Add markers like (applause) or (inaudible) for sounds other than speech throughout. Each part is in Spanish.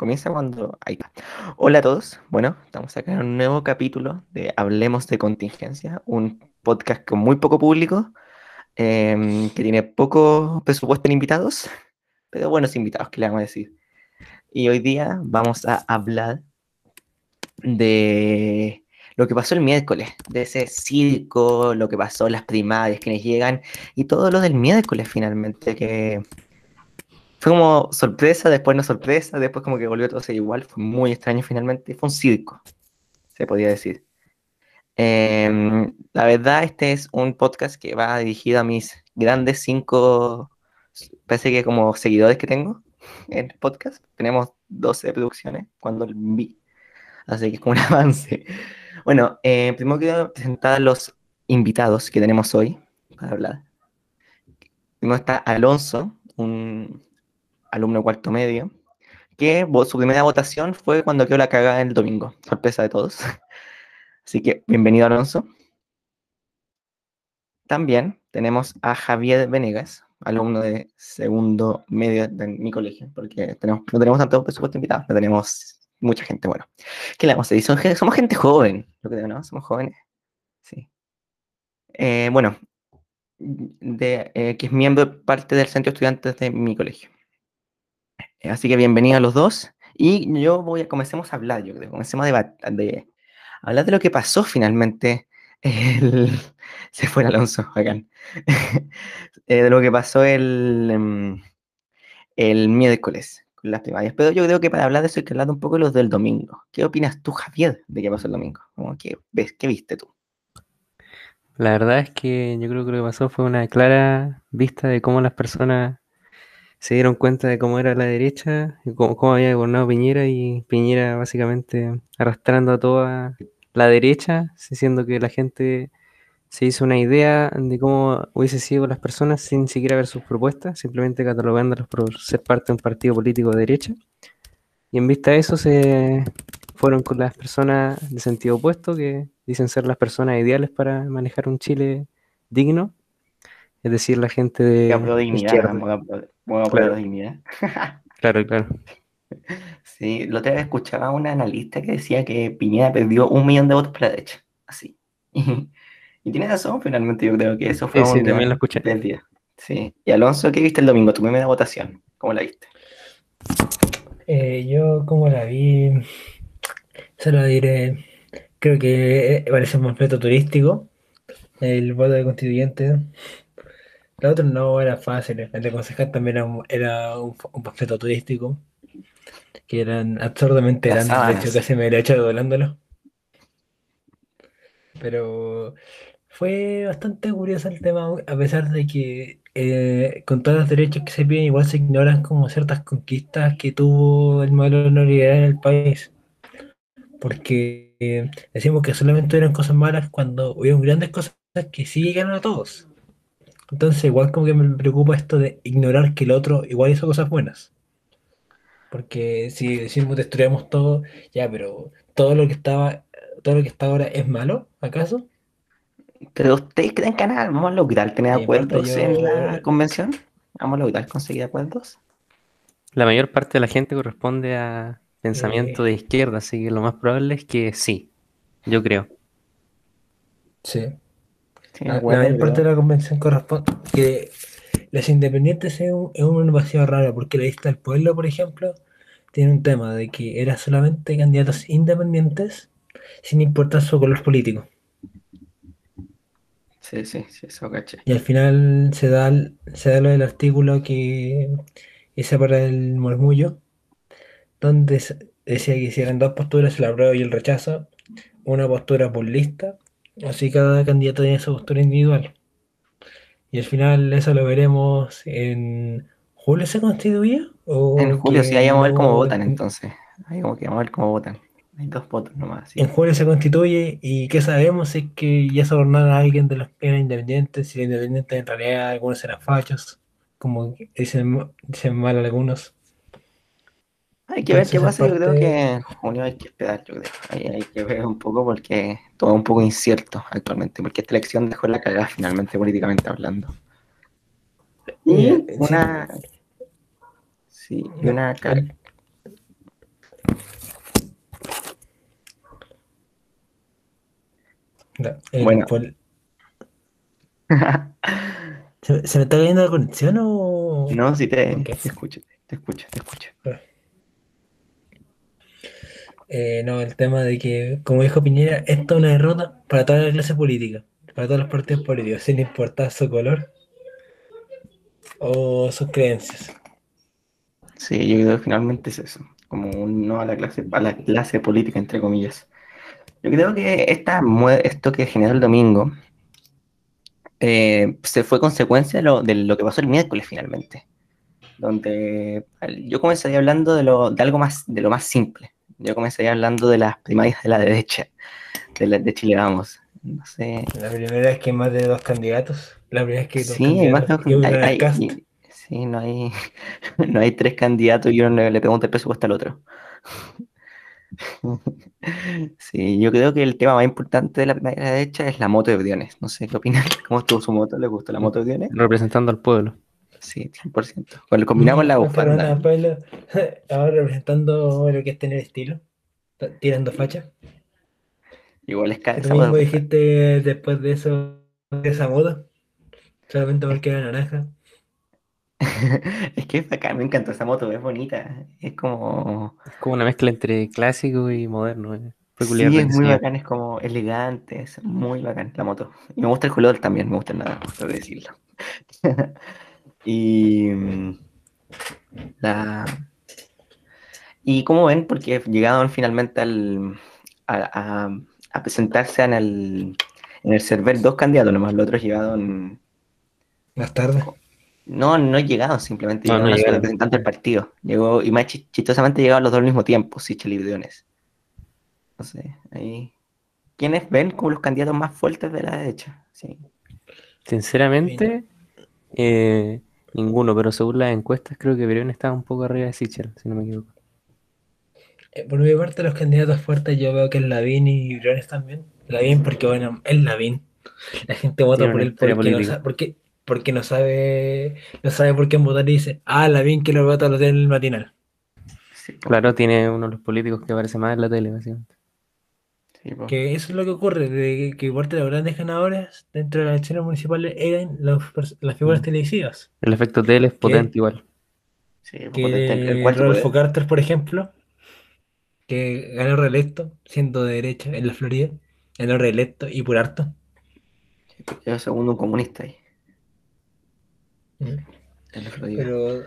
Comienza cuando... Ahí está. Hola a todos. Bueno, estamos acá en un nuevo capítulo de Hablemos de Contingencia, un podcast con muy poco público, em, que tiene poco presupuesto en invitados, pero buenos invitados, que le vamos a decir. Y hoy día vamos a hablar de lo que pasó el miércoles, de ese circo, lo que pasó las primarias, quienes llegan, y todo lo del miércoles finalmente, que fue como sorpresa, después no sorpresa, después como que volvió todo a ser igual, fue muy extraño finalmente, fue un circo, se podía decir. Em, la verdad, este es un podcast que va dirigido a mis grandes cinco, parece que como seguidores que tengo en el podcast. Tenemos 12 producciones cuando vi, así que es como un (laughs) avance. Bueno, eh, primero quiero presentar a los invitados que tenemos hoy para hablar. Primero está Alonso, un alumno cuarto medio, que su primera votación fue cuando quedó la cagada el domingo, sorpresa de todos. (laughs) Así que bienvenido Alonso. También tenemos a Javier Venegas, alumno de segundo medio de mi colegio, porque tenemos, no tenemos tanto presupuesto invitado, no tenemos mucha gente, bueno. ¿Qué le vamos a decir? somos gente joven, lo que ¿no? Somos jóvenes. Sí. Eh, bueno, eh, que es miembro parte del centro de estudiantes de mi colegio. Así que bienvenidos a los dos. Y yo voy a, comencemos a hablar, yo creo, comencemos a de, hablar de lo que pasó finalmente. (laughs) Se fue Alonso, (laughs) acá. (laughs) Eh, de lo que pasó el, em, el miércoles con las primarias. Pero yo creo que para hablar de eso hay que hablar un poco de los del domingo. ¿Qué opinas tú, Javier, de qué pasó el domingo? ¿Qué, ves, ¿Qué viste tú? La verdad es que yo creo que lo que pasó fue una clara vista de cómo las personas se dieron cuenta de cómo era la derecha, y cómo, había gobernado Piñera y Piñera básicamente arrastrando a toda la derecha, diciendo que la gente se hizo una idea de cómo hubiese sido las personas sin siquiera ver sus propuestas, simplemente catalogándolos por ser parte de un partido político de derecha. Y en vista de eso se fueron con las personas de sentido opuesto, que dicen ser las personas ideales para manejar un Chile digno, es decir, la gente de... dignidad, claro. dignidad. (laughs) claro, claro. Sí, lo otra vez escuchaba una analista que decía que Piñera perdió un millón de votos por la derecha, así. (laughs) Y, tiene razón, finalmente yo creo que eso fue sí, un también lo escuché. del día. Sí. Y Alonso, ¿qué viste el domingo? Tu primera votación, ¿cómo la viste? Eh, yo, como la vi, se lo diré, creo que parece un completo turístico, el voto de constituyente la otra no era fácil, el de concejal también era un, un, panfleto turístico, que eran absurdamente grandes, de hecho casi me he hecho doblándolo. Pero fue bastante curioso el tema, a pesar de que eh, con todos los derechos que se piden, igual se ignoran como ciertas conquistas que tuvo el modelo neoliberal en el país. Porque eh, decimos que solamente eran cosas malas cuando hubieron grandes cosas que sí llegaron a todos. Entonces, igual como que me preocupa esto de ignorar que el otro igual hizo cosas buenas. Porque si decimos destruimos todo, ya, pero todo lo que estaba, todo lo que está ahora es malo, ¿acaso? Pero ustedes creen que vamos a lograr tener acuerdos en la convención? ¿Vamos a lograr conseguir acuerdos? La mayor parte de la gente corresponde a pensamiento de izquierda, así que lo más probable es que sí, yo creo. Sí la, mayor parte de la convención corresponde que los independientes es, un, es una innovación rara, porque la lista del pueblo, por ejemplo, tiene un tema de que era solamente candidatos independientes sin importar su color político. Sí, sí, sí, eso caché. Y al final se da, se da lo del artículo que hice para el murmullo, donde decía que hicieran dos posturas, el apruebo y el rechazo, una postura por lista Así cada candidato tiene su postura individual. Y al final eso lo veremos en julio se constituía. en julio, sí, ahí vamos a ver cómo votan entonces. Ahí como que vamos a ver cómo votan. Hay dos votos nomás. En julio se constituye y qué sabemos es que ya sobornaron a alguien de los que eran independientes, si los independientes en realidad algunos eran fachos, como dicen, dicen mal algunos. Hay que ver qué pasa, parte... yo creo que en junio hay que esperar, yo creo. Hay, hay, que ver un poco porque todo es un poco incierto actualmente, porque esta elección dejó la cagada finalmente políticamente hablando. Y eh, una... Sí, y una... El bueno. (laughs) ¿Se, me está cayendo la conexión o...? No, sí te, okay. te escucho, te escucho, te escucho. Ah. Eh, no, el tema de que, como dijo Piñera, esto es una derrota para toda la clase política, para todos los partidos políticos, sin importar su color o sus creencias. Sí, yo creo que finalmente es eso, como un no a la clase, a la clase política, entre comillas. Yo creo que esta, esto que generó el domingo eh, se fue consecuencia de lo, de lo que pasó el miércoles finalmente, donde yo comenzaría hablando de, lo, de algo más, de lo más simple. Yo comenzaría hablando de las primarias de la derecha, de, la, de Chile Vamos. No sé, La primera es que hay más de dos candidatos. La primera es que dos Sí, hay más candidatos de hay- hay- sí, no hay, (laughs) no hay tres candidatos y uno le, le pregunta el presupuesto al otro. (laughs) Sí, yo creo que el tema más importante de la primera derecha es la moto de Briones. No sé qué opinan. (laughs) ¿Cómo estuvo su moto? ¿Le gustó la moto de Briones? Representando al pueblo. Sí, 100%. Con, combinado con la bufanda. pela- (laughs) Ahora representando lo que es tener estilo, tirando facha. Igual es cara mismo moto. dijiste después de eso, de esa moda, solamente porque era naranja. (laughs) Es que es bacán, me encantó esa moto, es bonita. Es como. Es como una mezcla entre clásico y moderno. eh. Sí, es muy bacán, es como elegante, es muy bacán la moto. Y me gusta el color también, me gusta nada, tengo que decirlo. (laughs) y mm, la y como ven, porque llegaron finalmente al, a, a- a presentarse en el, en el server dos candidatos, nomás los otros llegaron, Más tarde. no, no llegaron, simplemente No, llegaron representante del partido. Llegó, y más chi- chistosamente llegaron los dos al mismo tiempo, Sichel y Briones. No sé, ahí. ¿Quiénes ven como los candidatos más fuertes de la derecha? Sí. Sinceramente, eh, ninguno, pero según las encuestas creo que Briones estaba un poco arriba de Sichel, si no me equivoco. Eh, Por mi parte, los candidatos fuertes yo veo que es Lavín y Briones también. Lavín porque, bueno, es Lavín. La gente vota por él porque no, sabe, porque, porque no sabe no sabe por qué votar y dice, ah, Lavín que lo vota lo tiene en el matinal. Sí, Claro, tiene uno de los políticos que aparece más en la tele, básicamente. Sí, po. Que eso es lo que ocurre, de que, que parte de los grandes ganadores dentro de las elecciones municipales eran los las figuras Mm. televisivas. El efecto tele es potente igual. Sí, Que potente. Rodolfo. Carter, por ejemplo, que ganó reelecto, siendo de derecha en la Florida, ganó reelecto y por harto. Yo segundo un comunista ahí. Mm. en la Florida. Pero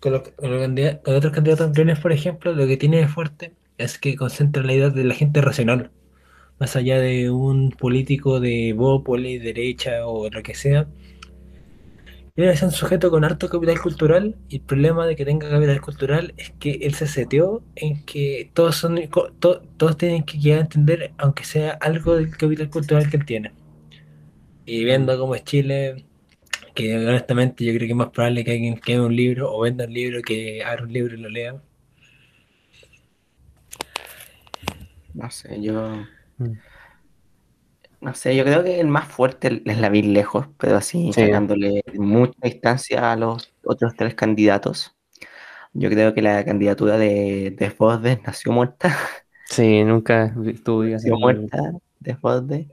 con, los- con los con otros candidatos anteriores, por ejemplo, lo que tiene de fuerte es que concentra la idea de la gente racional. Más allá de un político de Bópoli, derecha o lo que sea. Él es un sujeto con harto capital cultural y el problema de que tenga capital cultural es que él se seteó en que todos son to- todos tienen que llegar entender, aunque sea algo del capital cultural que él tiene. Y viendo cómo es Chile, que honestamente yo creo que es más probable que alguien queme un libro o venda un libro que abra un libro y lo lea. No sé, yo. Mm. No sé, yo creo que el más fuerte es la vi lejos, pero así Sí. sacándole mucha distancia a los otros tres candidatos. Yo creo que la candidatura de Desbordes nació muerta. Sí, nunca estuvo (laughs) nació muerta, Desbordes.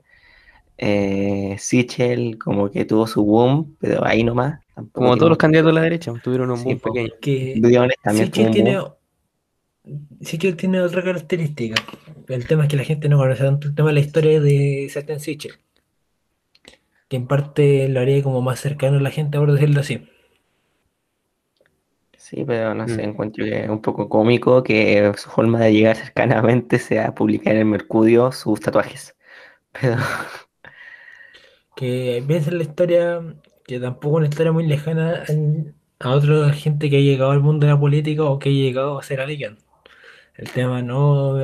Eh, Sichel como que tuvo su boom, pero ahí nomás. Como todos los candidatos de la derecha, tuvieron un Sí, boom po. pequeño. Que Briones también tuvo Sichel un tiene, boom. Sichel tiene otra característica. El tema es que la gente no conoce tanto el tema de la historia de Sebastián Sichel. Que en parte lo haría como más cercano a la gente, por decirlo así. Sí, pero no sé, Mm. encuentro que es un poco cómico que su forma de llegar cercanamente sea publicar en el Mercurio sus tatuajes. (laughs) Pero Que piensa en la historia, que tampoco es una historia muy lejana a otra gente que ha llegado al mundo de la política o que ha llegado a ser alguien. El tema no,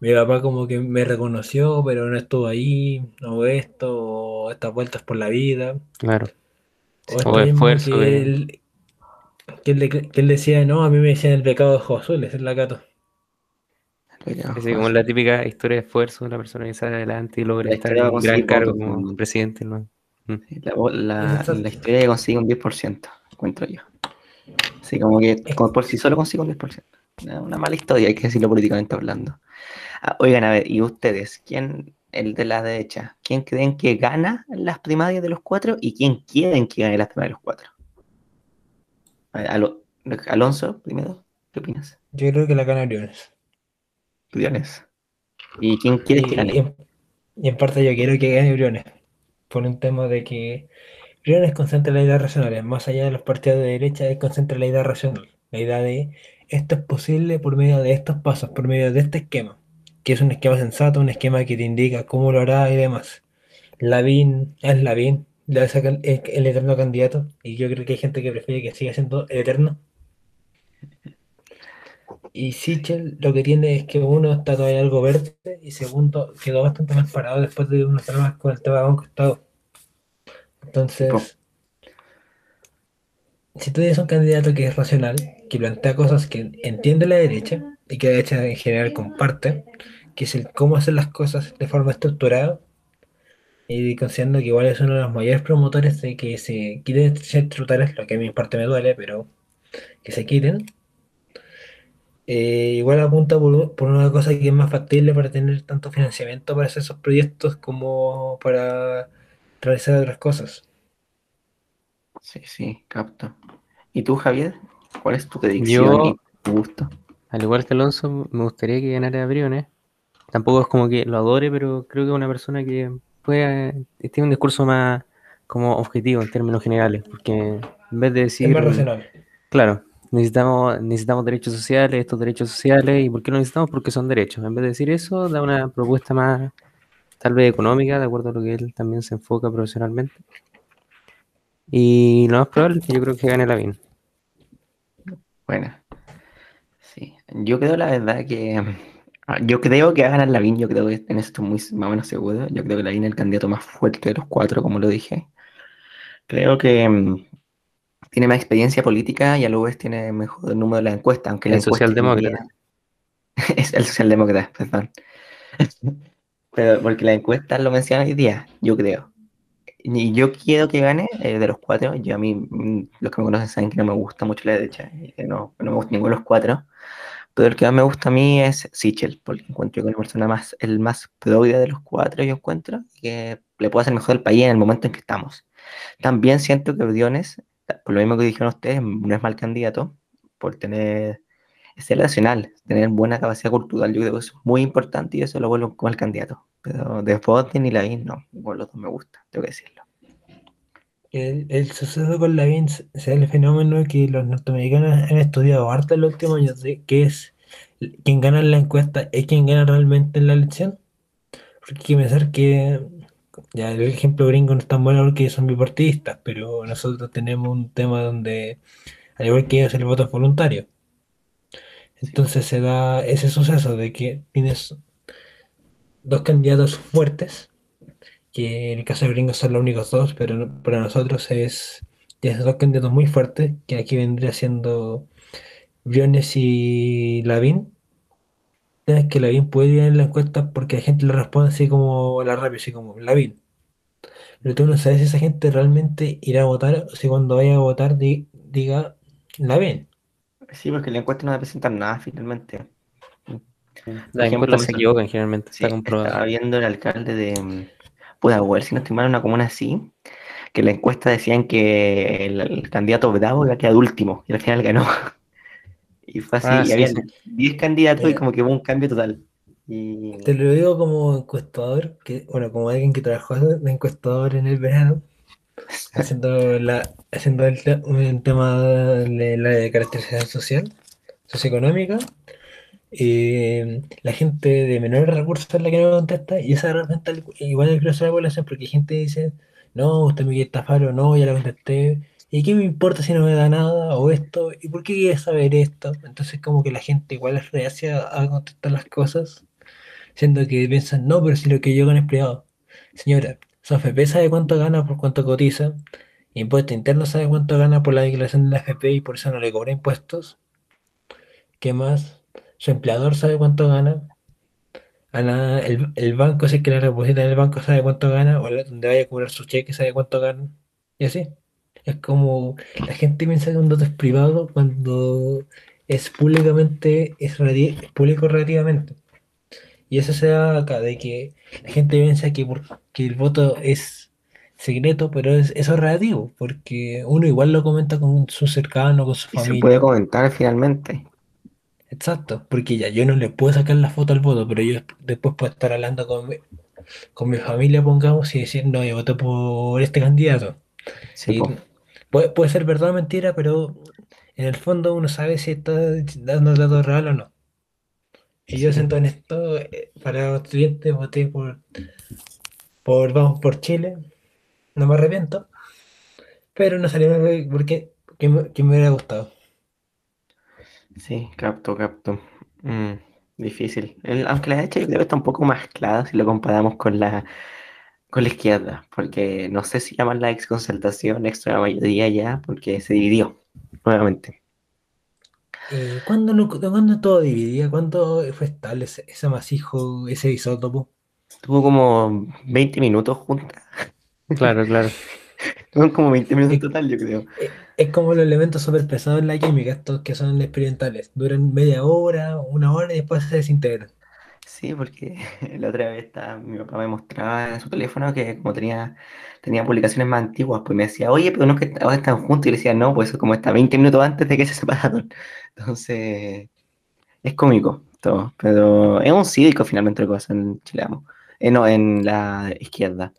mi papá como que me reconoció, pero no estuvo ahí, o esto, o estas vueltas por la vida. Claro. O O esfuerzo que de- él, que él, de- que él decía, no, a mí me decían el pecado de ojos azules, es la gato. pero, Así como la típica historia de esfuerzo de una persona que sale adelante y logra La estar en un gran cargo votos, como ¿no? presidente. ¿no? Mm. la, la- la historia que consigue un 10%, encuentro yo. Así como que como por sí solo consigue un 10%. Una, mala historia, hay que decirlo políticamente hablando. Ah, oigan, a ver, ¿y ustedes? ¿Quién, el de la derecha. ¿Quién creen que gana las primarias de los cuatro y quién quieren que gane las primarias de los cuatro? Alonso, primero, ¿qué opinas? Yo creo que la gana Briones. Briones. ¿Y quién quiere que gane? Y en, parte yo quiero que gane Briones, por un tema de que Briones concentra la idea racional, más allá de los partidos de derecha, él concentra la idea racional, la idea de esto es posible por medio de estos pasos, por medio de este esquema, que es un esquema sensato, un esquema que te indica cómo lo hará y demás. Lavín es Lavín, debe ser el, eterno candidato, y yo creo que hay gente que prefiere que siga siendo el eterno. Y Sichel lo que tiene es que uno está todavía algo verde y segundo quedó bastante más parado después de unos problemas con el tema de Banco Estado. Entonces, si tú tienes un candidato que es racional, que plantea cosas que entiende la derecha y que la derecha en general comparte, que es el cómo hacer las cosas de forma estructurada, y considerando que igual es uno de los mayores promotores de que se quiten ser estructurales, lo que a mi parte me duele, pero que se quiten. Eh, igual apunta por, por, una cosa que es más factible para tener tanto financiamiento para hacer esos proyectos como para realizar otras cosas. Sí, sí, capto. ¿Y tú, Javier? ¿Cuál es tu predicción y tu gusto? Al igual que Alonso, me gustaría que ganara Briones. Tampoco es como que lo adore, pero creo que es una persona que puede, tiene un discurso más como objetivo en términos generales, porque en vez de decir... Es más racional. Claro, necesitamos, necesitamos derechos sociales, estos derechos sociales, ¿y por qué lo necesitamos? Porque son derechos. En vez de decir eso, da una propuesta más, tal vez económica, de acuerdo a lo que él también se enfoca profesionalmente. Y lo más probable es que yo creo que gane la BIN. Bueno, sí. Yo creo la verdad que. Ah, yo creo que va a ganar Lavín, yo creo que en esto muy más o menos seguro. Yo creo que Lavín es el candidato más fuerte de los cuatro, como lo dije. Creo que mm, tiene más experiencia política y a la vez tiene mejor número de la encuesta, aunque el la socialdemócrata. (laughs) es el socialdemócrata, perdón. (laughs) Pero porque la encuesta lo menciona hoy día, yo creo. Y yo quiero que gane eh, de los cuatro. Yo a mí, mm, los que me conocen saben que no me gusta mucho la derecha, y que no, no me gusta ninguno de los cuatro. Pero el que más me gusta a mí es Sichel, porque encuentro que es una persona más, el más progre de los cuatro, yo encuentro, que le puede hacer mejor el país en el momento en que estamos. También siento que Briones, por lo mismo que dijeron ustedes, no es mal candidato, por tener, ser nacional, tener buena capacidad cultural, yo creo que eso es muy importante y eso lo vuelvo como el candidato. Pero de Foden y Lavín no, igual los dos me gusta, tengo que decirlo. El, el suceso con Lavín es el fenómeno que los norteamericanos han estudiado harto en los últimos años, que es quien gana en la encuesta es quien gana realmente en la elección. Porque hay que pensar que, ya el ejemplo gringo no es tan bueno porque son bipartidistas, pero nosotros tenemos un tema donde, al igual que ellos, el voto es voluntario. Entonces se da ese suceso de que tienes dos candidatos fuertes, que en el caso de Gringos son los únicos dos, pero para nosotros es, dos candidatos muy fuertes, que aquí vendría siendo Briones y Lavín. Es que Lavín puede ir en la encuesta porque la gente le responde así como la rápido, así como Lavín. Pero tú no sabes si esa gente realmente irá a votar o si cuando vaya a votar diga Lavín. Sí, porque la encuesta no va a presentar nada finalmente. Las encuestas se equivocan generalmente, está comprobado. Estaba viendo el alcalde de Pudahuel, si no estoy mal, una comuna así, que la encuesta decían que el, candidato Bravo iba a quedar último, y al final ganó. (laughs) Y fue así, ah, y había 10 candidatos y como que hubo un cambio total. Te lo digo como encuestador, que, bueno, como alguien que trabajó de encuestador en el verano, haciendo, la, haciendo el, tema de la caracterización social, socioeconómica, eh, la gente de menores recursos es la que no contesta y esa realmente igual es grueso de la población porque hay gente que dice, no, usted me quiere estafar no, ya la contesté, ¿y qué me importa si no me da nada o esto? ¿Y por qué quiere saber esto? Entonces como que la gente igual es reacia a contestar las cosas, siendo que piensan, no, pero si lo que yo es privado. Señora, su FP sabe cuánto gana por cuánto cotiza, impuesto interno sabe cuánto gana por la declaración de la FP y por eso no le cobra impuestos. ¿Qué más? su empleador sabe cuánto gana, el, banco, si es que la reposita en el banco sabe cuánto gana, o donde vaya a cobrar su cheque sabe cuánto gana, y así. Es como la gente piensa que un dato es privado cuando es públicamente, es, público relativamente. Y eso se da acá, de que la gente piensa que, por- que el voto es secreto, pero es, eso es relativo, porque uno igual lo comenta con su cercano, con su Y se puede familia. comentar finalmente. Exacto, porque ya yo no le puedo sacar la foto al voto, pero yo después puedo estar hablando con mi, con mi familia, pongamos, y decir, no, yo voté por este candidato. Sí, puede, puede ser verdad o mentira, pero en el fondo uno sabe si está dando datos real o no. Y yo siento en esto, eh, para estudiantes, voté por, por Vamos por Chile, no me arrepiento, pero no salió porque, porque me, que me hubiera gustado. Sí, capto, capto. Mm, difícil. El- aunque la derecha yo creo que está un poco más clara si lo comparamos con la, con la izquierda, porque no sé si llaman la exconcertación, extra mayoría ya, porque se dividió nuevamente. Eh, ¿cuándo, lo- cuándo todo dividía? ¿Cuándo fue estable ese, ese amasijo, ese isótopo? Tuvo como 20 minutos juntas. Claro, claro. (laughs) Fueron como 20 minutos en total, yo creo. Eh, Es como los elementos súper pesados en la química, estos que son experimentales. Duran media hora, una hora y después se desintegran. Sí, porque (laughs) la otra vez estaba- mi papá me mostraba en su teléfono que como tenía, tenía publicaciones más antiguas, pues me decía, oye, pero no es que ahora están juntos, y le decía, no, pues eso como está 20 minutos antes de que se (laughs) separaron. Entonces, es cómico todo, pero es un cívico finalmente lo que pasa en Chile, Amo. Eh, no, en la izquierda.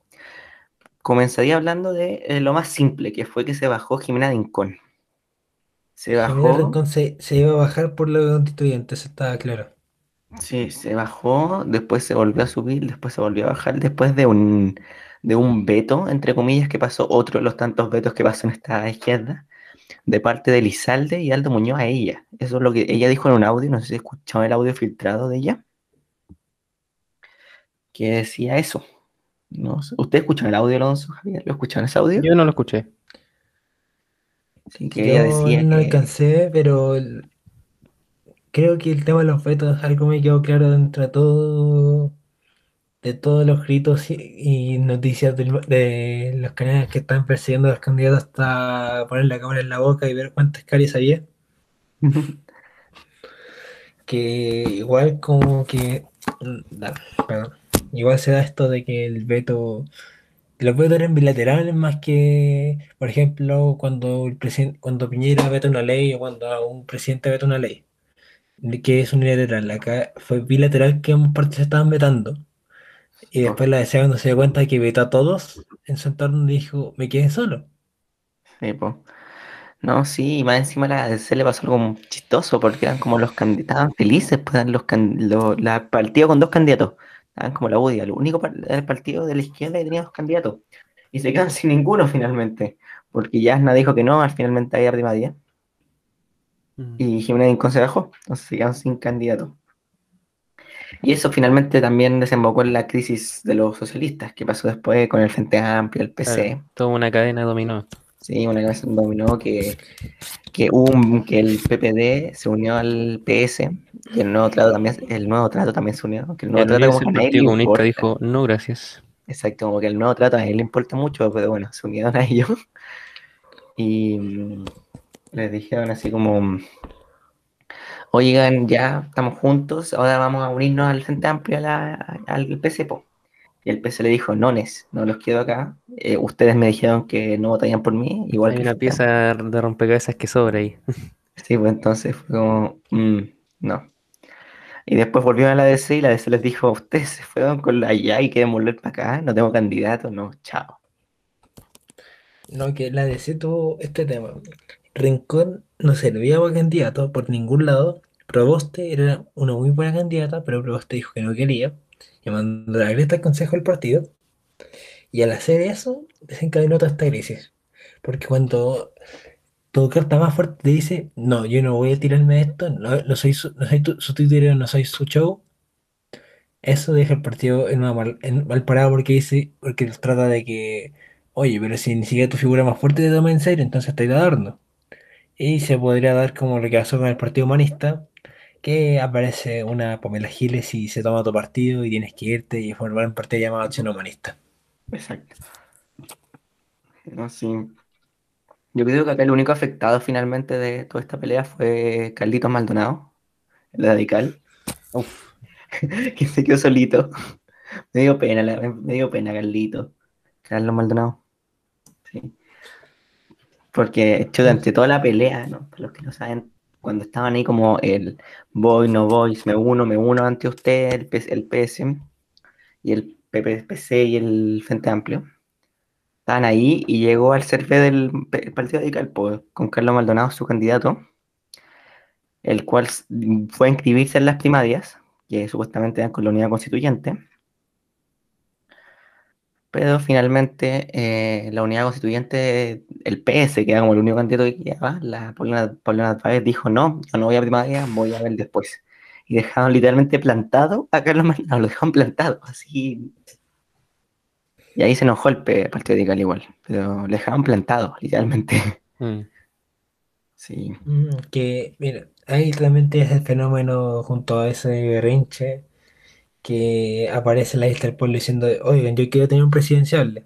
Comenzaría hablando de eh, lo más simple, que fue que se bajó Jimena Rincón. Se Jimena bajó, Rincón se, se iba a bajar por los constituyentes, eso estaba claro. Sí, se bajó, después se volvió a subir, después se volvió a bajar, después de un, de un veto, entre comillas, que pasó, otro de los tantos vetos que pasó en esta izquierda, de parte de Lizalde y Aldo Muñoz a ella. Eso es lo que ella dijo en un audio, no sé si escucharon el audio filtrado de ella, que decía eso. No sé. ¿Usted escuchó el audio, Alonso, Javier? ¿Lo escucharon ese audio? Yo no lo escuché. Sí, que ella Yo decía no que... alcancé, pero el- creo que el tema de los vetos, algo me quedó claro dentro de todo, de todos los gritos y, y noticias del- de los canales que están persiguiendo a los candidatos hasta poner la cámara en la boca y ver cuántas caries había. (laughs) que igual como que da, perdón. igual se da esto de que el veto los vetos eran bilaterales más que por ejemplo cuando el presidente cuando Piñera veta una ley o cuando un presidente veta una ley que es unilateral acá fue bilateral que ambas partes se estaban vetando. Y después la DC cuando se dio cuenta de que vetó a todos en su entorno dijo me quedé solo Sí, po. No, sí, y más encima a la ADC le pasó algo chistoso, porque eran como los candidatos, estaban felices, pues eran los, can- la partido con dos candidatos, estaban como la UDI, el único par- el partido de la izquierda que tenía dos candidatos, y se quedan (laughs) sin ninguno finalmente, porque Yasna dijo que no, al finalmente ahí arriba Mm. y Jimena Rincón se bajó, entonces se quedaron sin candidato. Y eso finalmente también desembocó en la crisis de los socialistas, que pasó después con el Frente Amplio, el PC. Claro, toda una cadena dominó. Sí, una cabeza dominó que, que, un- que el PPD se unió al PS y el nuevo trato también, el nuevo trato también se unió. Que el nuevo El, trato como el que Partido Comunista dijo, no, gracias. Exacto, como que el nuevo trato a él le importa mucho, pero bueno, se unieron a ellos (laughs) y les dijeron así como, oigan, ya estamos juntos, ahora vamos a unirnos al Frente Amplio, a la- al PC, po. Y el PC le dijo, nones, no los quiero acá, eh, ustedes me dijeron que no votarían por mí, igual Hay que una pieza de rompecabezas que sobra ahí. (laughs) Sí, pues entonces fue como, mm, no. Y después volvieron a la DC y la DC les dijo, ustedes se fueron con la IA y quieren volver para acá, no tengo candidato, no, chao. No, que la DC tuvo este tema. Rincón no servía para candidato por ningún lado. Proboste era una muy buena candidata, pero Proboste dijo que no quería. Y mandó la Greta al consejo del partido. Y al hacer eso, desencadenó toda esta crisis. Porque cuando tu carta más fuerte te dice, no, yo no voy a tirarme de esto, no, no soy su, no soy su tuitero, no soy su show. Eso deja el partido en, una mal, en mal parado porque dice, porque trata de que, oye, pero si ni siquiera tu figura más fuerte te toma en serio, entonces estoy de adorno. Y se podría dar como lo que pasó con el Partido Humanista, que aparece una Pamela Giles y se toma tu partido y tienes que irte y formar un partido llamado Acción Humanista. Exacto. No, sí. Yo creo que acá el único afectado finalmente de toda esta pelea fue Carlitos Maldonado, el radical. Uf. (laughs) que se quedó solito. Me dio pena, me dio pena, Carlito. Carlos Maldonado. Sí. Porque, chuta, entre toda la pelea, ¿no? Para los que no saben, cuando estaban ahí como el voy, no voy, me uno, me uno ante usted, el, PS el PS y el PPC y el Frente Amplio. Estaban ahí y llegó al CERVE del Partido Radical pues, con Carlos Maldonado, su candidato, el cual fue a inscribirse en las primarias, que supuestamente eran con la unidad constituyente. Pero finalmente eh, la unidad constituyente, el PS, que era como el único candidato que quedaba, la Paulina, Paulina dijo, no, yo no voy a primaria, voy a ver después. Y dejaron literalmente plantado a Carlos Maldonado, (laughs) lo dejaron plantado, así. Y ahí se enojó el P- Partido Radical igual, pero lo dejaron plantado, literalmente. Mm. (laughs) Sí, Mm, Que, mira, ahí realmente es el fenómeno junto a ese berrinche que aparece la lista del pueblo diciendo, oigan, yo quiero tener un presidencial.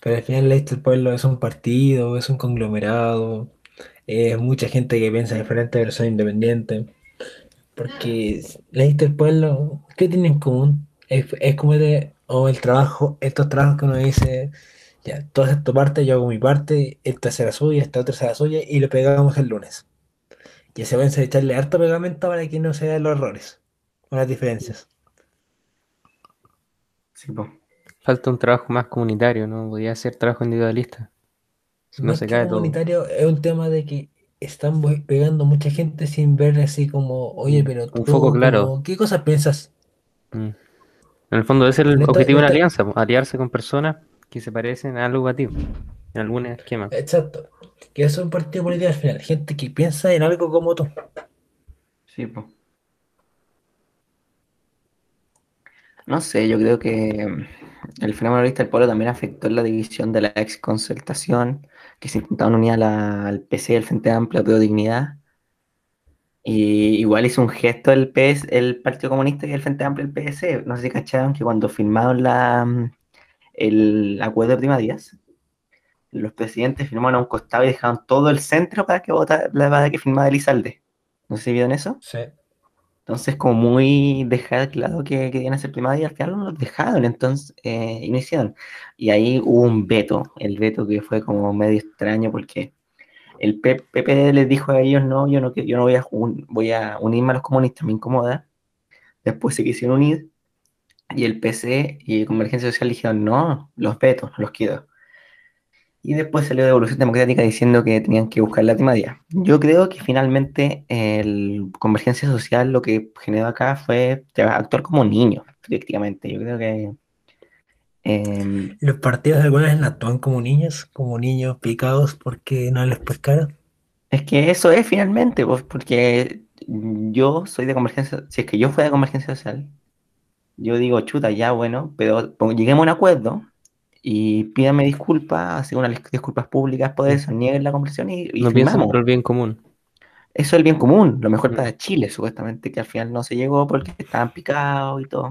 Pero al final la lista del pueblo es un partido, es un conglomerado, es mucha gente que piensa diferente, pero son independientes. Porque la lista del pueblo, ¿qué tiene en común? Es, es como de, o el trabajo, estos trabajos que uno dice, ya, tú haces tu parte, yo hago mi parte, esta será suya, esta otra será suya, y lo pegamos el lunes. Y se van a echarle harto pegamento para que no se vean los errores o las diferencias. Sí, po. Falta un trabajo más comunitario, ¿no? Podría ser trabajo individualista. Si no Más se cae todo. comunitario, es un tema de que están pegando mucha gente sin ver así como, oye, pero Un tú, foco claro. como, ¿qué cosas piensas? Mm. En el fondo ese es el Neta- objetivo de una alianza, aliarse con personas que se parecen a algo a ti, en algún esquema. Exacto. Que eso es un partido político al final, gente que piensa en algo como tú. Sí, po. No sé, yo creo que mm, el fenómeno del pueblo también afectó la división de la ex concertación, que se intentaban unir a la- al PC, el Frente Amplio, Pro Dignidad. Y igual hizo un gesto el PS, el Partido Comunista y el Frente Amplio, el PS. No sé si cacharon que cuando firmaron la, mm, el acuerdo de primarias, los presidentes firmaron a un costado y dejaron todo el centro para que votara, para que firmara Elizalde. No sé si vieron eso. Sí. Entonces, como muy dejar claro que querían hacer primaria, y al final no los dejaron, entonces, eh, hicieron. Y ahí hubo un veto, el veto que fue como medio extraño porque el PP les dijo a ellos, no, yo no, yo no voy, a, unirme a los comunistas, me incomoda. Después se quisieron unir y el PC y Convergencia Social dijeron, no, los veto, los quiero. Y después salió de Evolución Democrática diciendo que tenían que buscar la primaria. Yo creo que finalmente el Convergencia Social lo que generó acá fue actuar como niños, prácticamente. Yo creo que em, ¿Los partidos alguna vez actúan como niños? Como niños picados porque no les pescaron. es que eso es finalmente, pues, porque yo soy de Convergencia, si es que yo fuera de Convergencia Social, yo digo, chuta, ya bueno, pero lleguemos a un acuerdo y pídame disculpas, así unas disculpas públicas por eso, nieguen la comprensión y, y No firmamos. por el bien común. Eso es el bien común, lo mejor Mm. para Chile, supuestamente, que al final no se llegó porque estaban picados y todo.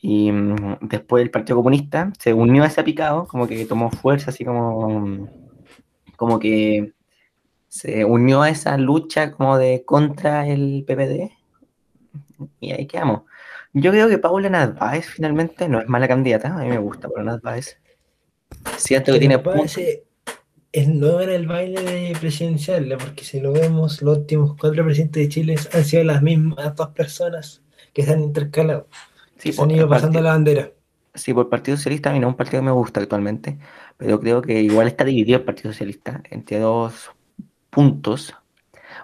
Y mm, después el Partido Comunista se unió a ese picado, como que tomó fuerza, así como, como que se unió a esa lucha como de contra el PPD. Y ahí quedamos. Yo creo que Paula Narváez finalmente no es mala candidata, a mí me gusta Paula Narváez. Siento que tiene puntos. es no en el baile de presidencial, porque si lo vemos, los últimos cuatro presidentes de Chile han sido las mismas dos personas que se han intercalado, Sí, se han por- ido pasando partido- la bandera. Sí, por el Partido Socialista a mí no es un partido que me gusta actualmente, pero creo que igual está dividido el Partido Socialista entre dos puntos,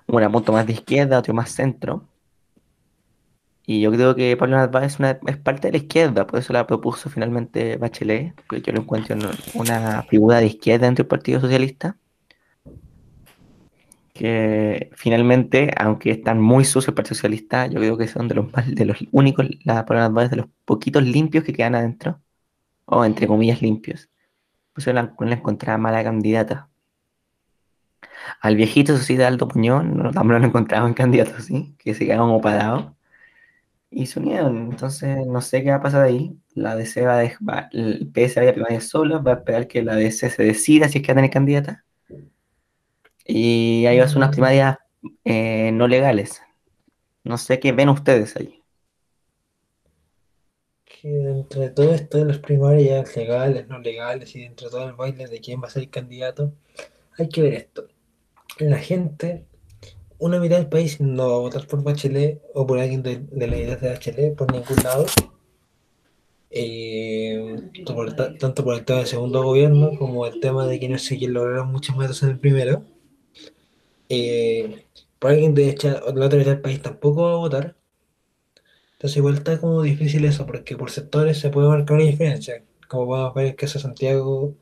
uno punto más de izquierda, otro más centro. Y yo creo que Pablo Narváez es, una- es parte de la izquierda, por eso la propuso finalmente Bachelet, porque yo lo encuentro en una figura de izquierda dentro del Partido Socialista. Que finalmente, aunque están muy sucios el Partido Socialista, yo creo que son de los más, de los únicos, la Pablo Narváez de los poquitos limpios que quedan adentro o entre comillas limpios. Pues yo la, la encontraba mala candidata. Al viejito, eso sí, de Aldo Puñón, no, también lo encontraba en candidato, sí, que se quedaba como parado. Y se unieron, entonces no sé qué va a pasar ahí. La DC va a dejar, el PS va a ir a primaria solo, va a esperar que la DC se decida si es que va a tener candidata. Y ahí va a ser unas primarias eh, no legales. No sé qué ven ustedes ahí. que entre todo esto de las primarias legales, no legales y entre todo el baile de quién va a ser el candidato, hay que ver esto. La gente, una mitad del país no va a votar por Bachelet o por alguien de, la idea de Bachelet por ningún lado. Eh, tanto, por, el tema del segundo gobierno como el tema de que no sé quién lograron muchos votos en el primero. Eh, por alguien de la otra mitad del país tampoco va a votar. Entonces igual está como difícil eso, porque por sectores se puede marcar una diferencia. Como podemos ver el caso de Santiago,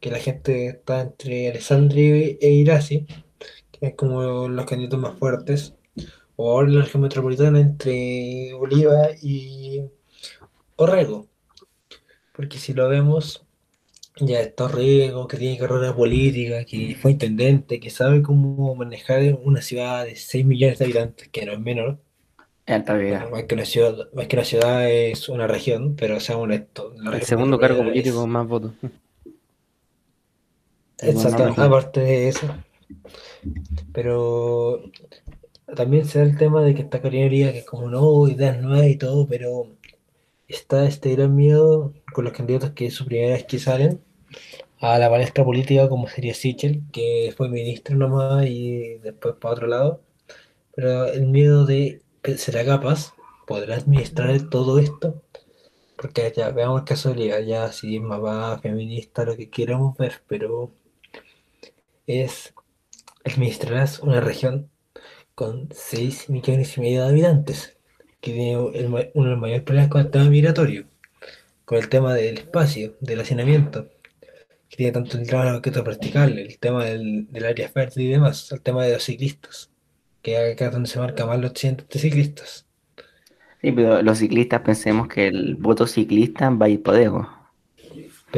que la gente está entre Alessandri e Irasi, que es como los candidatos más fuertes. O ahora en la región metropolitana entre Oliva y Orrego. Porque si lo vemos, ya está Orrego, que tiene carrera política, que fue intendente, que sabe cómo manejar una ciudad de 6 millones de habitantes, que no es menor vida. más que una ciudad, más que una ciudad es una región, pero seamos honestos. El segundo cargo político es- con más votos. Exactamente, aparte de eso. Pero también se da el tema de que esta carinería que como no, ideas nuevas y todo, pero está este gran miedo con los candidatos que es su primera vez que salen a la palestra política como sería Sichel, que fue ministro nomás y después para otro lado. Pero el miedo de que será capaz, podrá administrar todo esto, porque ya veamos el caso de Liga, ya si es mamá, feminista, lo que queramos ver, pero es administrarás una región con 6 millones y medio de habitantes, que tiene uno de los mayores problemas con el tema migratorio, con el tema del espacio, del hacinamiento, que tiene tanto el tema que practicable, el tema del, del área verde y demás, el tema de los ciclistas, que acá es donde se marca más los accidentes de ciclistas. Sí, pero los ciclistas pensemos que el voto ciclista va a ir.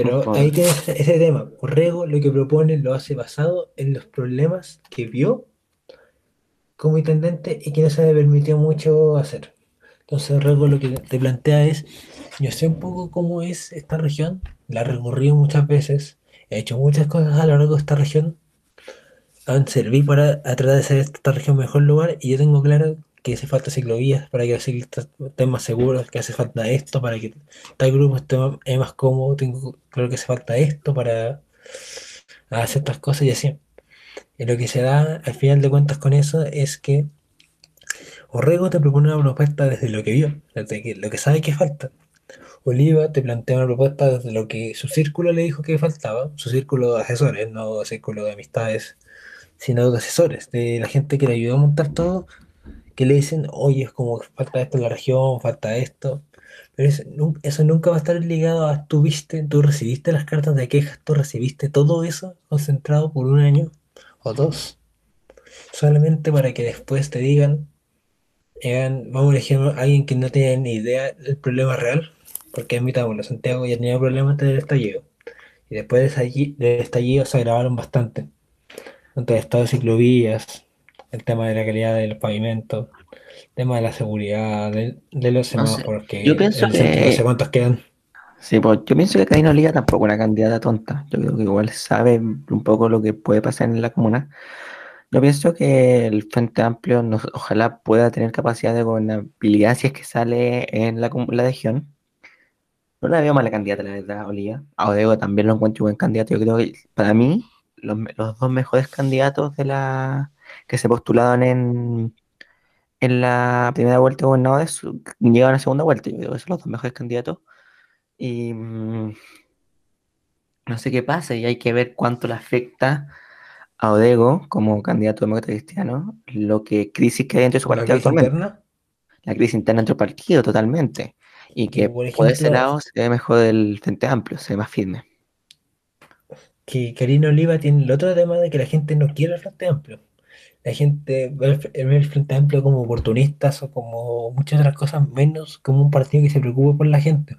Pero ahí tienes ese tema. Orrego lo que propone lo hace basado en los problemas que vio como intendente y que no se le permitió mucho hacer. Entonces Orrego lo que te plantea es, yo sé un poco cómo es esta región, la he recorrido muchas veces, he hecho muchas cosas a lo largo de esta región, han servido para a tratar de hacer esta región mejor lugar y yo tengo claro que hace falta ciclovías para que los ciclistas estén más seguros, que hace falta esto para que tal grupo esté más, cómodo, claro que hace falta esto para hacer estas cosas y así. Y lo que se da al final de cuentas con eso es que Orrego te propone una propuesta desde lo que vio, desde lo que sabe que falta. Oliva te plantea una propuesta desde lo que su círculo le dijo que faltaba, su círculo de asesores, no círculo de amistades, sino de asesores, de la gente que le ayudó a montar todo, que le dicen, oye, es como que falta esto en la región, falta esto. Pero eso, nun- eso nunca va a estar ligado a tú viste, tú recibiste las cartas de quejas, tú recibiste todo eso concentrado por un año o dos, solamente para que después te digan, vamos a ejemplo, alguien que no tiene ni idea del problema real, porque admitámoslo, Santiago ya tenía problemas antes del estallido, y después del estalli- del estallido se agravaron bastante, entre el estado de ciclovías, el tema de la calidad del pavimento, el tema de la seguridad, de, de los No sé, semáforos que yo pienso no que- sé cuántos quedan. Sí, pues yo pienso que Karina Oliva tampoco es una candidata tonta. Yo creo que igual sabe un poco lo que puede pasar en la comuna. Yo pienso que el Frente Amplio nos- ojalá pueda tener capacidad de gobernabilidad si es que sale en la, la región. No la veo mala candidata, la verdad, Oliva. A Odego también lo encuentro buen candidato. Yo creo que para mí, los dos mejores candidatos de la que se postularon en, en la primera vuelta de gobernadores llegaron a la segunda vuelta. Yo creo que son los dos mejores candidatos. Y mm, no sé qué pasa, y hay que ver cuánto le afecta a Odego como candidato demócrata cristiano lo que crisis que hay dentro de su ¿La partido crisis actualmente. interna? La crisis interna dentro del partido, totalmente. Y que por por ese ejemplo- lado se ve mejor el Frente Amplio, se ve más firme. que Karina Oliva tiene el otro tema de que la gente no quiere el Frente Amplio. La gente ve el, Frente Amplio como oportunistas o como muchas otras cosas, menos como un partido que se preocupe por la gente.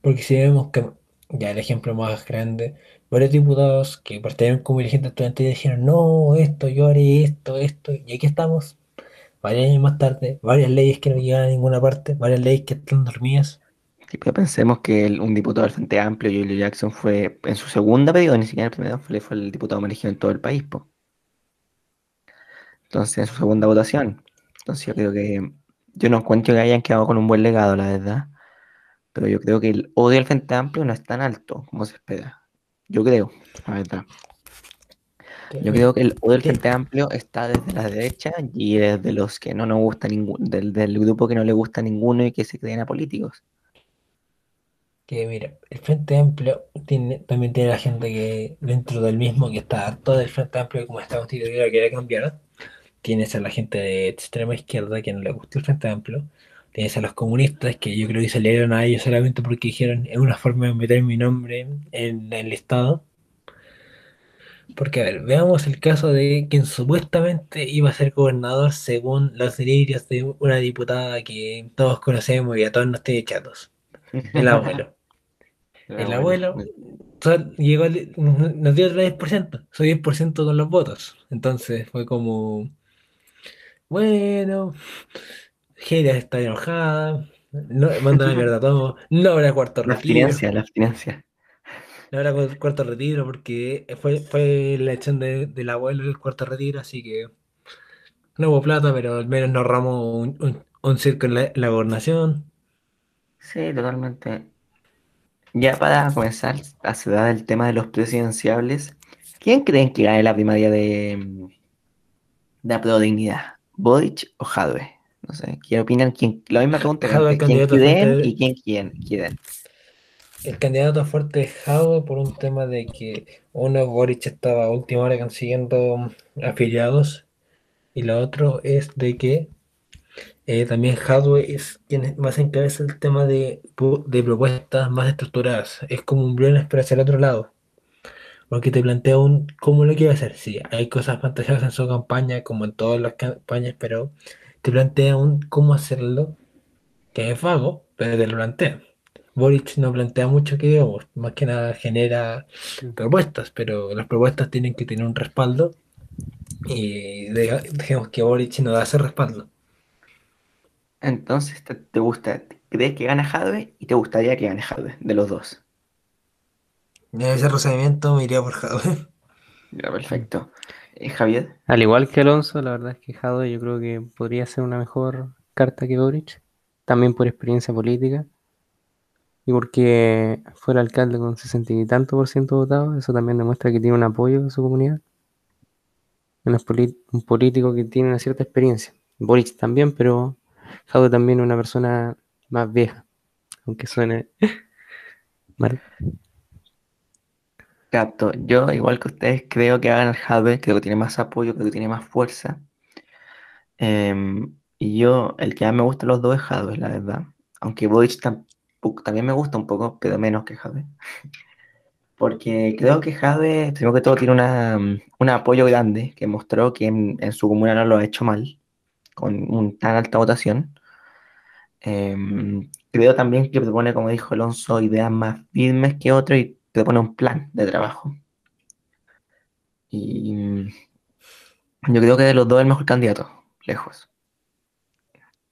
Porque si vemos que, ya el ejemplo más grande, varios diputados que partieron como dirigentes estudiantiles dijeron, no, esto, yo haré esto, esto, y aquí estamos, varios años más tarde, varias leyes que no llegan a ninguna parte, varias leyes que están dormidas. Sí, pero pensemos que el- un diputado del Frente Amplio, Julio Jackson, fue en su segunda periodo, ni siquiera el primero, fue, fue el diputado más elegido en todo el país. po. Entonces, en su segunda votación. Entonces, yo creo que yo no encuentro que hayan quedado con un buen legado, la verdad. pero yo creo que el odio al Frente Amplio no es tan alto como se espera. Yo creo, la verdad. Yo creo que el odio al Frente Amplio está desde la derecha y desde los que no nos gusta ningún, del, del grupo que no le gusta ninguno y que se creen a políticos. Que mira, el Frente Amplio tiene, también tiene la gente que dentro del mismo que está harto del Frente Amplio como está constituido quiere cambiar. Tienes a la gente de extrema izquierda que no le gusta el Frente Amplio. Tienes a los comunistas que yo creo que se leyeron a ellos solamente porque dijeron es una forma de meter mi nombre en el Estado. Porque, a ver, veamos el caso de quien supuestamente iba a ser gobernador según los delirios de una diputada que todos conocemos y a todos nos tiene chatos. El abuelo. (laughs) El abuelo llegó, nos dio el 10%, soy 10% con los votos. Entonces fue como, bueno, Geria está enojada, no, manda la mierda a todo, no habrá cuarto La retiro, abstinencia, la abstinencia. no habrá cu- cuarto retiro porque fue, fue la elección de- del abuelo el cuarto retiro, así que no hubo plata, pero al menos nos ramos un, un, un circo en la, en la gobernación. Sí, totalmente. Ya para comenzar a cerrar el tema de los presidenciables, ¿quién creen que gane la primaria de, de Apruebo Dignidad? ¿Boric o Jadwe? No sé, ¿qué opinan? ¿Quién, la misma pregunta Jadwe, ¿quién de- y quién quieren? El candidato fuerte es Jadwe por un tema de que uno, Boric estaba a última hora consiguiendo afiliados y lo otro es de que eh, también Jadwe es quien más encabeza el tema de, de propuestas más estructuradas. Es como un Briones pero hacia el otro lado. Porque te plantea un cómo lo quiere hacer. Sí, hay cosas fantasiosas en su campaña, como en todas las campañas, pero te plantea un cómo hacerlo, que es vago, pero te lo plantea. Boric no plantea mucho que digamos, más que nada genera propuestas, pero las propuestas tienen que tener un respaldo y digamos que Boric no da ese respaldo. Entonces, ¿te, te gusta? ¿Crees que gana Jadwe y te gustaría que gane Jadwe de los dos? En ese procedimiento me iría por Jadwe. Ya, perfecto. Eh, Javier, Al igual que Alonso, la verdad es que Jadwe yo creo que podría ser una mejor carta que Boric, también por experiencia política y porque fue el alcalde con sesenta y tanto por ciento votado, eso también demuestra que tiene un apoyo de su comunidad. Poli- un político que tiene una cierta experiencia. Boric también, pero Jadwe también es una persona más vieja, aunque suene (laughs) mal. Capto. Yo, igual que ustedes, creo que va a ganar Jadwe, creo que tiene más apoyo, creo que tiene más fuerza. Em, y yo, el que más me gusta los dos es Jadwe, la verdad. Aunque Boric tampoco- también me gusta un poco, pero menos que Jadwe. (laughs) Porque creo que Jadwe, primero que todo, tiene una, mm, un apoyo grande que mostró que en, en su comuna no lo ha hecho mal, con un tan alta votación. Em, creo también que propone, como dijo Alonso, ideas más firmes que otro y propone un plan de trabajo. Y yo creo que de los dos el mejor candidato, lejos.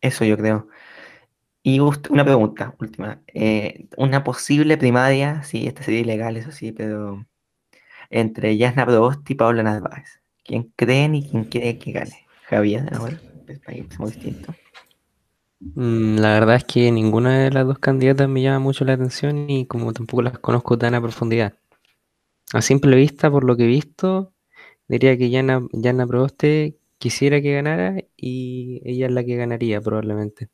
Eso yo creo. Y una pregunta, última. Eh, una posible primaria, sí, esta sería ilegal, eso sí, pero entre Yasna Proboste y Paula Narváez. ¿Quién creen y quién quiere que gane? Javier, ahora, es muy distinto. Mm, La verdad es que ninguna de las dos candidatas me llama mucho la atención y como tampoco las conozco tan a profundidad. A simple vista, por lo que he visto, diría que Yana, Yana Proboste quisiera que ganara y ella es la que ganaría probablemente,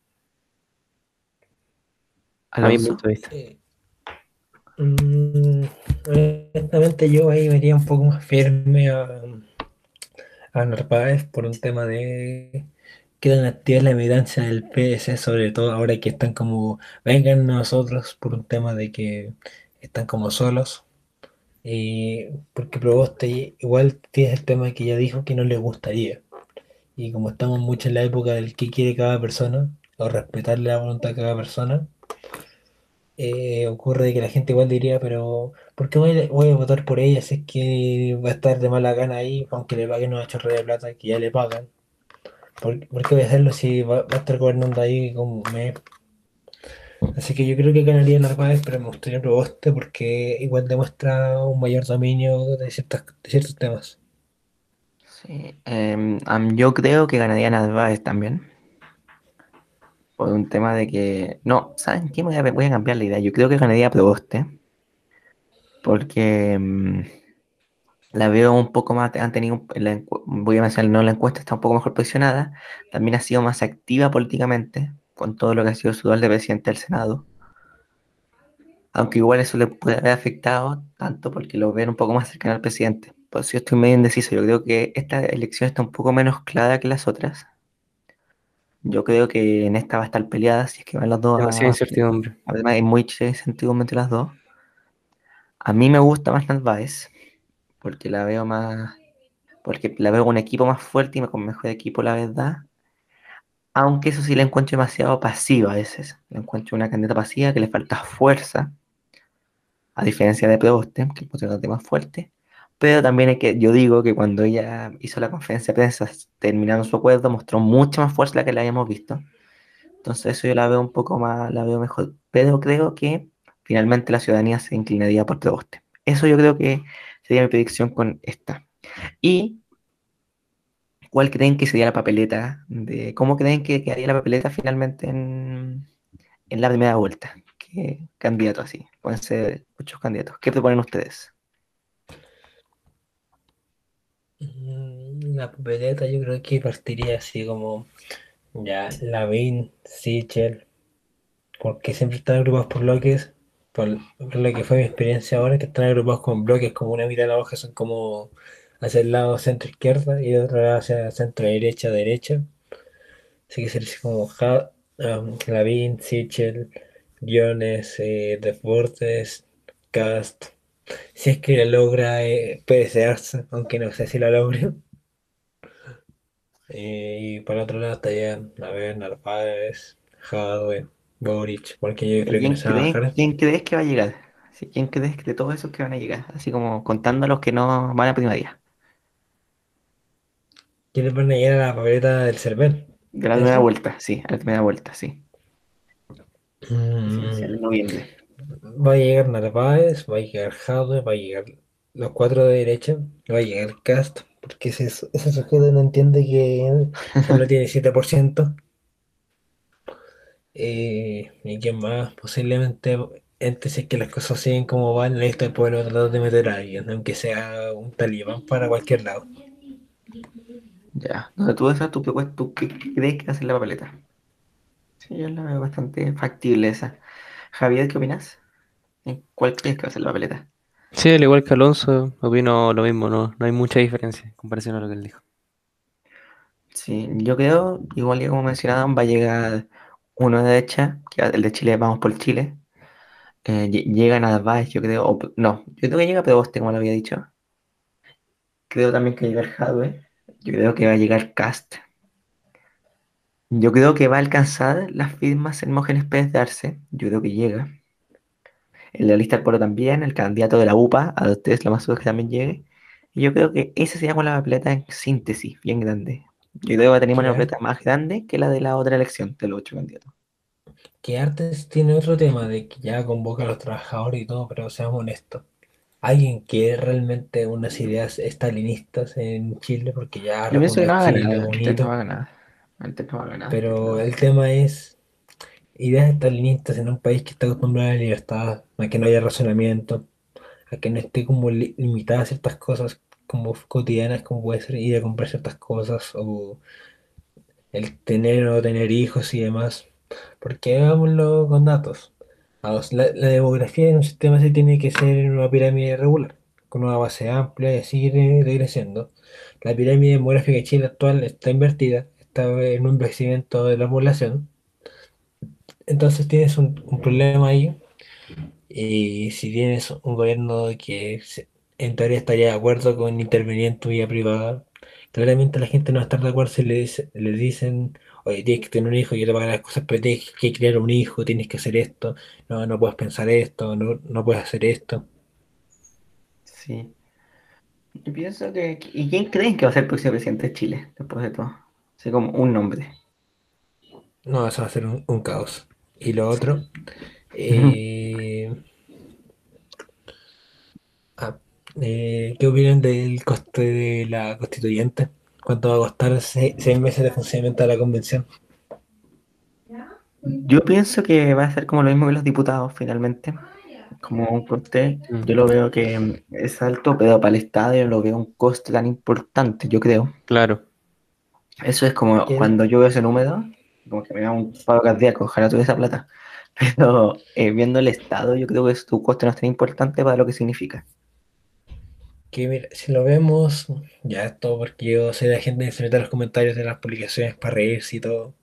a mi Alonso. punto de vista. Eh, mm, honestamente yo ahí me iría un poco más firme a, a Narváez por un tema de que tan activa la militancia del PS, sobre todo ahora que están como, vengan nosotros por un tema de que están como solos. Y porque Proboste igual tiene el tema que ya dijo que no le gustaría. Y como estamos mucho en la época del que quiere cada persona, o respetarle la voluntad de cada persona, eh, ocurre que la gente igual diría, pero ¿por qué voy voy a votar por ella si es que va a estar de mala gana ahí, aunque le paguen una chorrera de plata que ya le pagan? ¿Por, por qué voy a hacerlo si va, va a estar gobernando ahí como me... Así que yo creo que ganaría Narváez, pero me gustaría Proboste porque igual demuestra un mayor dominio de, ciertas, de ciertos temas. Sí, em, am, yo creo que ganaría Narváez también. por un tema de que. No, ¿saben qué? Voy a, voy a cambiar la idea. Yo creo que ganaría Proboste. Porque mm, la veo un poco más. Han tenido. la voy a mencionar, no, la encuesta está un poco mejor posicionada. También ha sido más activa políticamente con todo lo que ha sido su rol de presidente del Senado. Aunque igual eso le puede haber afectado tanto porque lo ven un poco más cercano al presidente. Por eso yo estoy medio indeciso. Yo creo que esta elección está un poco menos clara que las otras. Yo creo que en esta va a estar peleada si es que van los dos Demasiada incertidumbre. Además, hay muy sentido entre las dos. A mí me gusta más Narváez, porque la veo más. Porque la veo un equipo más fuerte y con mejor equipo, la verdad. Aunque eso sí la encuentro demasiado pasiva a veces. La encuentro una candidata pasiva que le falta fuerza. A diferencia de Proboste, que es bastante más fuerte. Pero también hay que, yo digo que cuando ella hizo la conferencia de prensa terminando su acuerdo, mostró mucha más fuerza la que la habíamos visto. Entonces eso yo la veo un poco más, la veo mejor. Pero creo que finalmente la ciudadanía se inclinaría por Proboste. Eso yo creo que sería mi predicción con esta. Y ¿cuál creen que sería la papeleta? De, ¿Cómo creen que quedaría la papeleta finalmente en, en la primera vuelta? ¿Qué candidato así? Pueden ser muchos candidatos. ¿Qué proponen ustedes? Mm, La papeleta yo creo que partiría así como ya Lavín, Sichel, porque siempre están agrupados por bloques, por, lo que fue mi experiencia ahora, que están agrupados con bloques, como una mitad de la hoja son como hacia el lado centro-izquierda y otra lado hacia centro-derecha-derecha. Así que sería así como um, Lavín, Sichel, Guiones, eh, Deportes, Cast. Si es que lo logra eh, Pérez Arce, aunque no sé si lo logre. (laughs) Eh, y por otro lado estaría, a ver, Narváez, Jadwe, Boric, porque yo creo que ¿Quién, no se va a bajar. quién crees que va a llegar? Sí, ¿Quién crees que de todos esos que van a llegar? Así como contando a los que no van a primaria. ¿Quiénes van a llegar a la papeleta del Cervel? De la primera vuelta, sí, a la primera vuelta, sí. Mm, Sí, en noviembre. va a llegar Narváez, va a llegar Jadwe, va a llegar los cuatro de derecha, va a llegar Cast, porque ese, ese sujeto no entiende que solo tiene 7%. Eh, ¿y quién más? Posiblemente, antes si es que las cosas siguen como van, esto del pueblo tratar de meter a alguien, aunque sea un talibán para cualquier lado. Ya. Donde tú esa tu propuesta, ¿tú qué crees que va a ser la papeleta? Sí, yo la veo bastante factible esa. Javier, ¿qué opinas? ¿En ¿Cuál crees que va a ser la papeleta? Sí, al igual que Alonso, opino lo mismo, no, no hay mucha diferencia en comparación a lo que él dijo. Sí, yo creo, igual que como mencionaban, va a llegar uno de derecha, que el de Chile, vamos por Chile. Eh, lle- llega Narváez, yo creo, no, yo creo que llega Proboste, como lo había dicho. Creo también que llega el Jadwe. Yo creo que va a llegar Cast. Yo creo que va a alcanzar las firmas Hermógenes Pérez de Arce. Yo creo que llega. El de la lista del pueblo también, el candidato de la UPA, a ustedes lo más seguro que también llegue. Y yo creo que esa sería como la papeleta en síntesis, bien grande. Yo creo que tenemos una papeleta más grande que la de la otra elección, de los ocho candidatos. Que Artes tiene otro tema de que ya convoca a los trabajadores y todo, pero seamos honestos. ¿Alguien quiere realmente unas ideas estalinistas en Chile? Porque ya Yo pienso que no va a ganar, antes bonito. no va a ganar. Antes no va a ganar. Pero el tema es ideas estalinistas en un país que está acostumbrado a la libertad, a que no haya razonamiento, a que no esté como li- limitada a ciertas cosas como cotidianas, como puede ser ir a comprar ciertas cosas o el tener o no tener hijos y demás. Porque hagámoslo con datos. Vamos, la, la demografía en un sistema así tiene que ser una pirámide regular, con una base amplia y así ir creciendo. La pirámide demográfica de Chile actual está invertida, está en un envejecimiento de la población. Entonces tienes un, un problema ahí. Y si tienes un gobierno que se- en teoría estaría de acuerdo con intervenir en tu vida privada, claramente la gente no va a estar de acuerdo si le, dice- le dicen, oye, tienes que tener un hijo y yo te pagar las cosas, pero tienes que criar un hijo, tienes que hacer esto, no, no puedes pensar esto, no, no puedes hacer esto. Sí. Yo pienso que. ¿Y quién creen que va a ser el próximo presidente de Chile, después de todo? Así como un nombre. No, eso va a ser un, un caos. Y lo otro, eh, ah, eh, ¿qué opinan del coste de la constituyente? ¿Cuánto va a costar se- seis meses de funcionamiento de la convención? Yo pienso que va a ser como lo mismo que los diputados finalmente, como un coste. Yo lo veo que es alto, pero para el estadio lo veo un coste tan importante, yo creo. Claro. Eso es como ¿Quién? cuando yo veo ese número, como que me da un paro cardíaco, ojalá tuviera esa plata. (laughs) Pero eh, viendo el estado, yo creo que su coste no es tan importante para lo que significa. Que mira, si lo vemos, ya es todo porque yo soy la gente que se mete a los comentarios de las publicaciones para reírse y todo.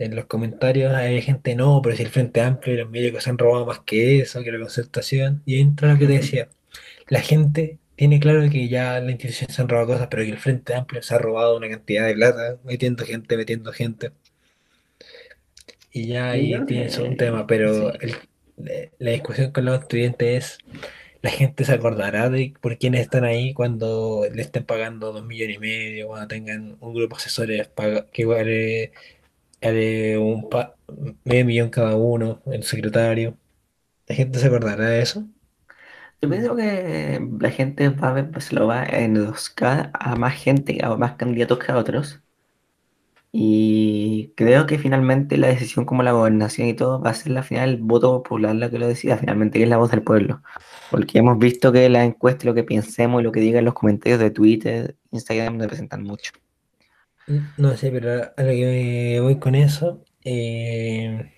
En los comentarios hay gente, no, pero si el Frente Amplio y los médicos se han robado más que eso, que la concertación. Y entra lo que te decía. La gente tiene claro que ya las instituciones se han robado cosas, pero que el Frente Amplio se ha robado una cantidad de plata, metiendo gente, metiendo gente. Y ya ahí tienes que- un tema, pero el- la- la discusión con los estudiantes es la gente se acordará de por quiénes están ahí cuando le estén pagando dos millones y medio, cuando tengan un grupo de asesores que vale, un pa- medio millón cada uno, el secretario. ¿La gente se acordará de eso? Yo pienso que la gente va a pues, se lo va a enroscar a más gente, a más candidatos que a otros. Y creo que finalmente la decisión como la gobernación y todo va a ser la final el voto popular la que lo decida, finalmente que es la voz del pueblo. Porque hemos visto que la encuesta, lo que pensemos y lo que digan los comentarios de Twitter, Instagram representan mucho. No sé, pero a lo que voy con eso, eh,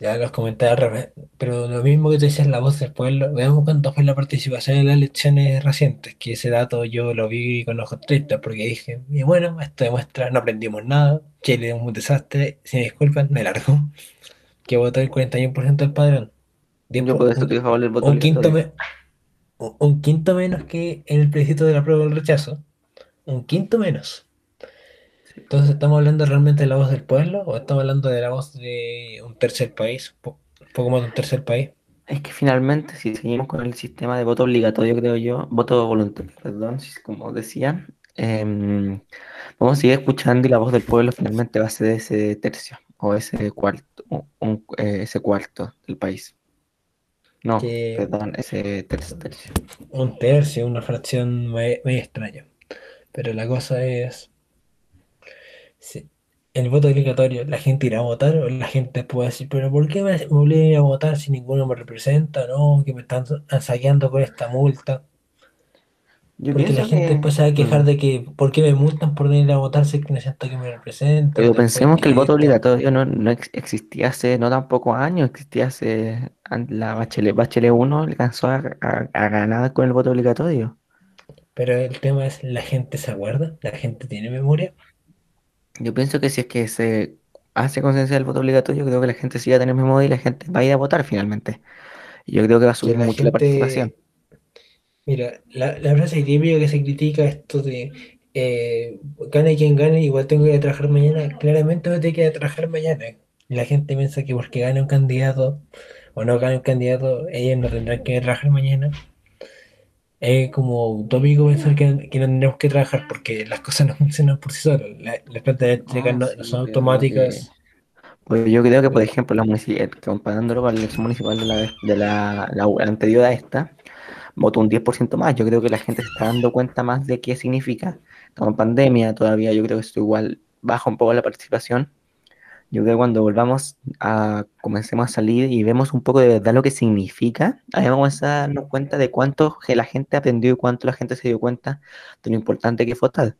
ya los comentarios, al revés, pero lo mismo que te decías la voz del pueblo, veamos cuánto fue la participación en las elecciones recientes, que ese dato yo lo vi con ojos tristes, porque dije, y bueno, esto demuestra, no aprendimos nada, Chile es un desastre, si me disculpan, me largo, (laughs) que votó el 41% del padrón. Yo po- por eso un- del voto un quinto, me- un- un quinto menos que en el plebiscito de la prueba del rechazo. Un quinto menos. Entonces, ¿estamos hablando realmente de la voz del pueblo o estamos hablando de la voz de un tercer país? Un poco más de un tercer país. Es que finalmente, si seguimos con el sistema de voto obligatorio, creo yo, voto voluntario, perdón, como decía, em, vamos a seguir escuchando y la voz del pueblo finalmente va a ser ese tercio o ese cuarto, un- eh, ese cuarto del país. No, Que- perdón, ese tercio. tercio. Un tercio, una fracción me- medio extraña. Pero la cosa es, si el voto obligatorio, ¿la gente irá a votar o la gente puede decir, pero ¿por qué me, me obligan a ir a votar si ninguno me representa? No, que me están saqueando con esta multa. Yo Porque la gente que- después se va a quejar mm. de que, ¿por qué me multan por no ir a votar si es que no siento que me representan? Pero pensemos que el voto obligatorio no, no ex- existía hace no tan pocos años, existía hace la Bachelet, Bachelet 1 alcanzó a, a- a ganar con el voto obligatorio. Pero el tema es, ¿la gente se acuerda? ¿La gente tiene memoria? Yo pienso que si es que se hace conciencia del voto obligatorio, creo que la gente sí va a tener memoria y la gente va a ir a votar finalmente. Y yo creo que va a Que subir la mucho la participación. Mira, la, la frase típica que se critica esto de eh, gane quien gane, igual tengo que ir a trabajar mañana. Claramente no tengo que ir a trabajar mañana. La gente piensa que porque gane un candidato o no gane un candidato, ellos no tendrán que ir a trabajar mañana. Es como utópico pensar que, que no tendremos que trabajar porque las cosas no (laughs) funcionan por sí solas. La- Las plantas eléctricas Ah, no, no son automáticas. Pues yo creo que, por ejemplo, la munici- comparándolo con la elección municipal de la, de la, la anterior a esta, votó un 10% más. Yo creo que la gente se está dando cuenta más de qué significa. Estamos en pandemia todavía, yo creo que esto igual baja un poco la participación. Yo creo que cuando volvamos a comencemos a salir y vemos un poco de verdad lo que significa, ahí vamos a darnos cuenta de cuánto la gente aprendió y cuánto la gente se dio cuenta de lo importante que es votar.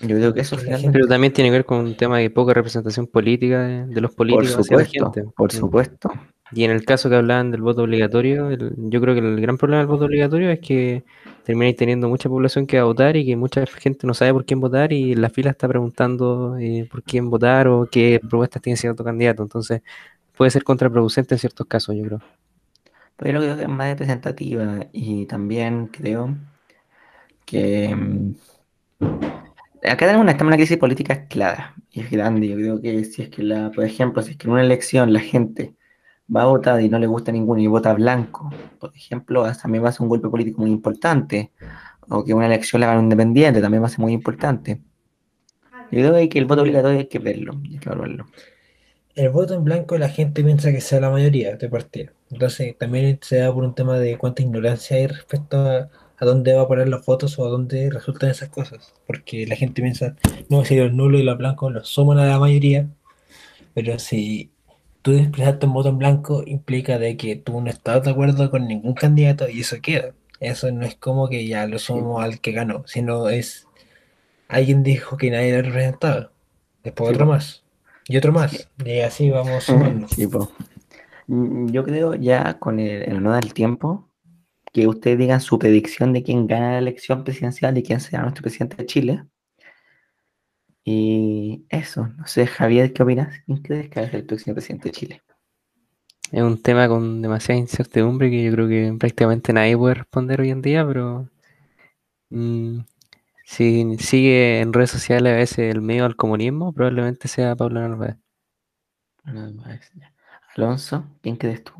Yo creo que eso finalmente... Pero también tiene que ver con un tema de poca representación política de, de los Por políticos hacia la gente. por supuesto. Y en el caso que hablaban del voto obligatorio, el- yo creo que el gran problema del voto obligatorio es que termináis teniendo mucha población que va a votar y que mucha gente no sabe por quién votar y la fila está preguntando eh, por quién votar o qué propuestas tiene cierto candidato. Entonces puede ser contraproducente en ciertos casos, yo creo. Pero yo creo que es más representativa y también creo que mm, acá tenemos una, estamos una crisis política clara y es grande. Yo creo que si es que, la, por ejemplo, si es que en una elección la gente va a votar y no le gusta ninguno y vota blanco, por ejemplo, también va a ser un golpe político muy importante. O que una elección la gane un independiente también va a ser muy importante. Yo creo que el voto obligatorio hay que verlo, hay que evaluarlo. El voto en blanco la gente piensa que sea la mayoría de partido. Entonces también se da por un tema de cuánta ignorancia hay respecto a, a dónde va a poner los votos o a dónde resultan esas cosas. Porque la gente piensa, no, si los nulos y los blancos los suman a la mayoría, pero si tú expresaste un voto en blanco, implica de que tú no estás de acuerdo con ningún candidato y eso queda. Eso no es como que ya lo sumo al que ganó, sino es alguien dijo que nadie lo representaba. Después Sí, otro po. más. Y otro más. Y así vamos (laughs) sumando. Sí. Mm, Yo creo ya con el, el honor del tiempo, que ustedes digan su predicción de quién gana la elección presidencial y quién será nuestro presidente de Chile. Y eso, no sé, Javier, ¿qué opinas? ¿Quién crees que va a ser el próximo presidente de Chile? Es un tema con demasiada incertidumbre que yo creo que prácticamente nadie puede responder hoy en día, pero mm, si sigue en redes sociales a veces el medio al comunismo, probablemente sea Pablo Narváez. Es-. Alonso, ¿quién crees tú?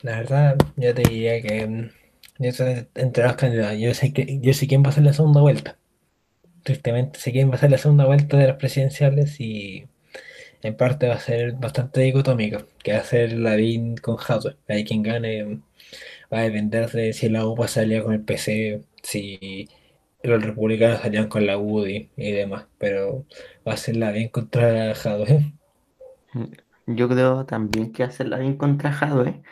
La verdad, yo te diría que mm, entre los candidatos, yo sé que yo sé quién va a ser la segunda vuelta. Tristemente sé quién va a ser la segunda vuelta de las presidenciales y en parte va a ser bastante dicotómica, que va a ser Lavín con Jadwe. Ahí quien gane va a depender de si la UPA salía con el PC, si los republicanos salían con la UDI y demás, pero va a ser Lavín contra Jadwe. Yo creo también que hacerla bien contra Jadwe,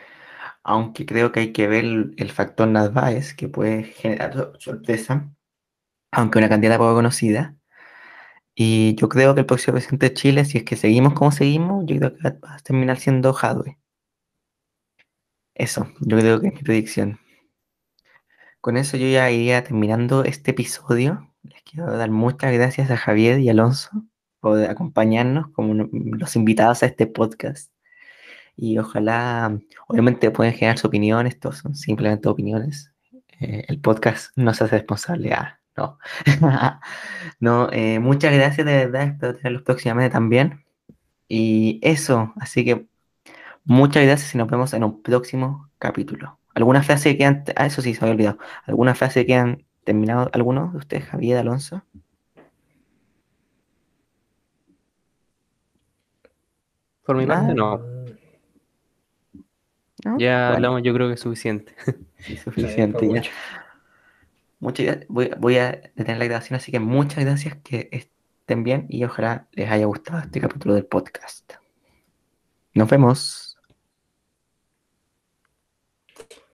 aunque creo que hay que ver el, factor Narváez, que puede generar sor- sorpresa, aunque una candidata poco conocida. Y yo creo que el próximo presidente de Chile, si es que seguimos como seguimos, yo creo que va a terminar siendo Jadwe. Eso, yo creo que es mi predicción. Con eso yo ya iría terminando este episodio. Les quiero dar muchas gracias a Javier y Alonso por acompañarnos como los invitados a este podcast. Y ojalá, obviamente pueden generar su opinión, estos son simplemente opiniones. Eh, el podcast no se hace responsable. Ah, no. (laughs) no, eh, muchas gracias de verdad, espero tenerlos próximamente también. Y eso, así que muchas gracias y nos vemos en un próximo capítulo. ¿Alguna frase que quieran? Ah, eso sí, se me había olvidado. ¿Alguna frase que han terminado alguno de ustedes, Javier, Alonso? Por mi parte, no. ¿No? Ya Bueno, hablamos, yo creo que es suficiente. sí, (laughs) suficiente ya. Muchas voy, voy a detener la grabación, así que muchas gracias, que estén bien y ojalá les haya gustado este capítulo del podcast. Nos vemos.